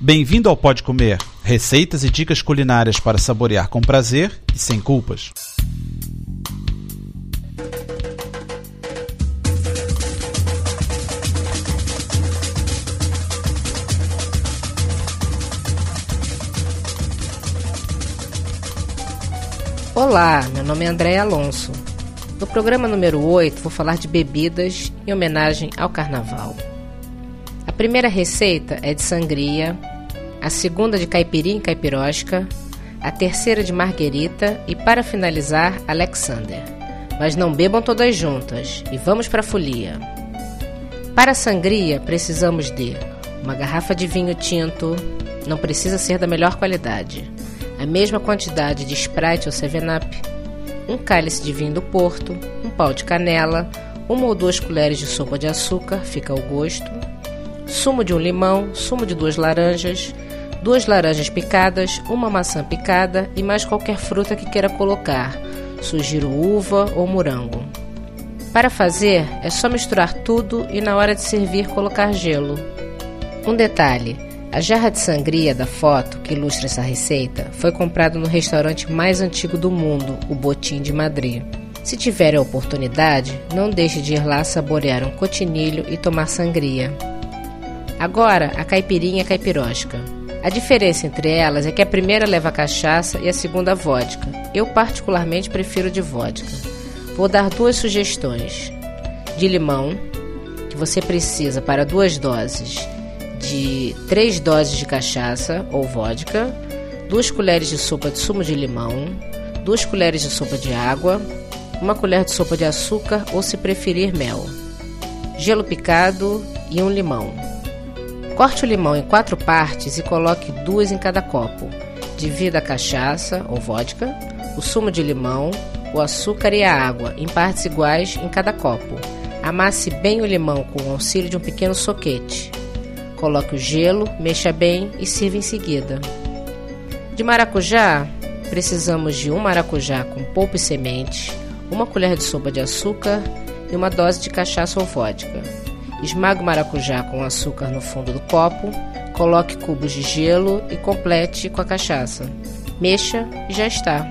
Bem-vindo ao Pode Comer, receitas e dicas culinárias para saborear com prazer e sem culpas. Olá, meu nome é André Alonso. No programa número 8 vou falar de bebidas em homenagem ao carnaval. Primeira receita é de sangria, a segunda de caipirinha e caipirosca, a terceira de marguerita e para finalizar, Alexander. Mas não bebam todas juntas e vamos para a folia. Para a sangria precisamos de uma garrafa de vinho tinto, não precisa ser da melhor qualidade, a mesma quantidade de Sprite ou 7-Up, um cálice de vinho do Porto, um pau de canela, uma ou duas colheres de sopa de açúcar, fica ao gosto, sumo de um limão, sumo de duas laranjas, duas laranjas picadas, uma maçã picada e mais qualquer fruta que queira colocar. Sugiro uva ou morango. Para fazer, é só misturar tudo e na hora de servir colocar gelo. Um detalhe: a jarra de sangria da foto que ilustra essa receita foi comprada no restaurante mais antigo do mundo, o Botim de Madrid. Se tiver a oportunidade, não deixe de ir lá saborear um cotinilho e tomar sangria. Agora, a caipirinha caipirosca. A diferença entre elas é que a primeira leva cachaça e a segunda vodka. Eu particularmente prefiro de vodka. Vou dar duas sugestões. De limão, que você precisa para duas doses de 3 doses de cachaça ou vodka, 2 colheres de sopa de sumo de limão, 2 colheres de sopa de água, 1 colher de sopa de açúcar ou, se preferir, mel, gelo picado e um limão. Corte o limão em quatro partes e coloque duas em cada copo. Divida a cachaça ou vodka, o sumo de limão, o açúcar e a água em partes iguais em cada copo. Amasse bem o limão com o auxílio de um pequeno soquete. Coloque o gelo, mexa bem e sirva em seguida. De maracujá, precisamos de um maracujá com polpa e sementes, uma colher de sopa de açúcar e uma dose de cachaça ou vodka. Esmague o maracujá com açúcar no fundo do copo, coloque cubos de gelo e complete com a cachaça. Mexa e já está.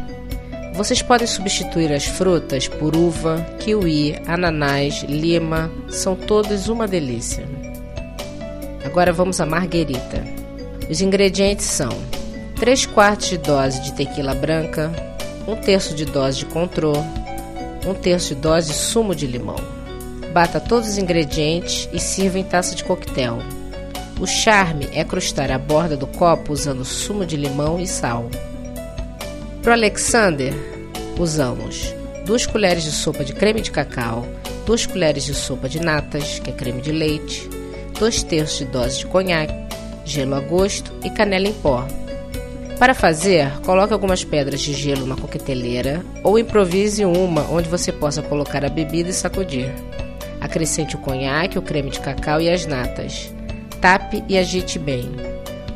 Vocês podem substituir as frutas por uva, kiwi, ananás, lima, são todas uma delícia. Agora vamos à marguerita. Os ingredientes são 3 quartos de dose de tequila branca, 1 terço de dose de contrô, 1 terço de dose de sumo de limão. Bata todos os ingredientes e sirva em taça de coquetel. O charme é crustar a borda do copo usando sumo de limão e sal. Para Alexander, usamos 2 colheres de sopa de creme de cacau, 2 colheres de sopa de natas, que é creme de leite, 2 terços de dose de conhaque, gelo a gosto e canela em pó. Para fazer, coloque algumas pedras de gelo na coqueteleira ou improvise uma onde você possa colocar a bebida e sacudir. Acrescente o conhaque, o creme de cacau e as natas. Tape e agite bem.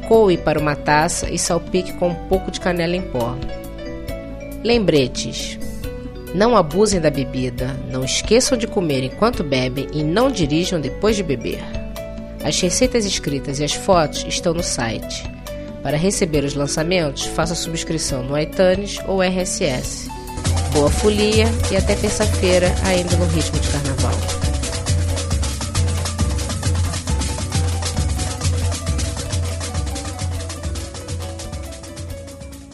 Coe para uma taça e salpique com um pouco de canela em pó. Lembretes: Não abusem da bebida, não esqueçam de comer enquanto bebem e não dirijam depois de beber. As receitas escritas e as fotos estão no site. Para receber os lançamentos, faça subscrição no iTunes ou RSS. Boa folia e até terça-feira, ainda no ritmo de carnaval.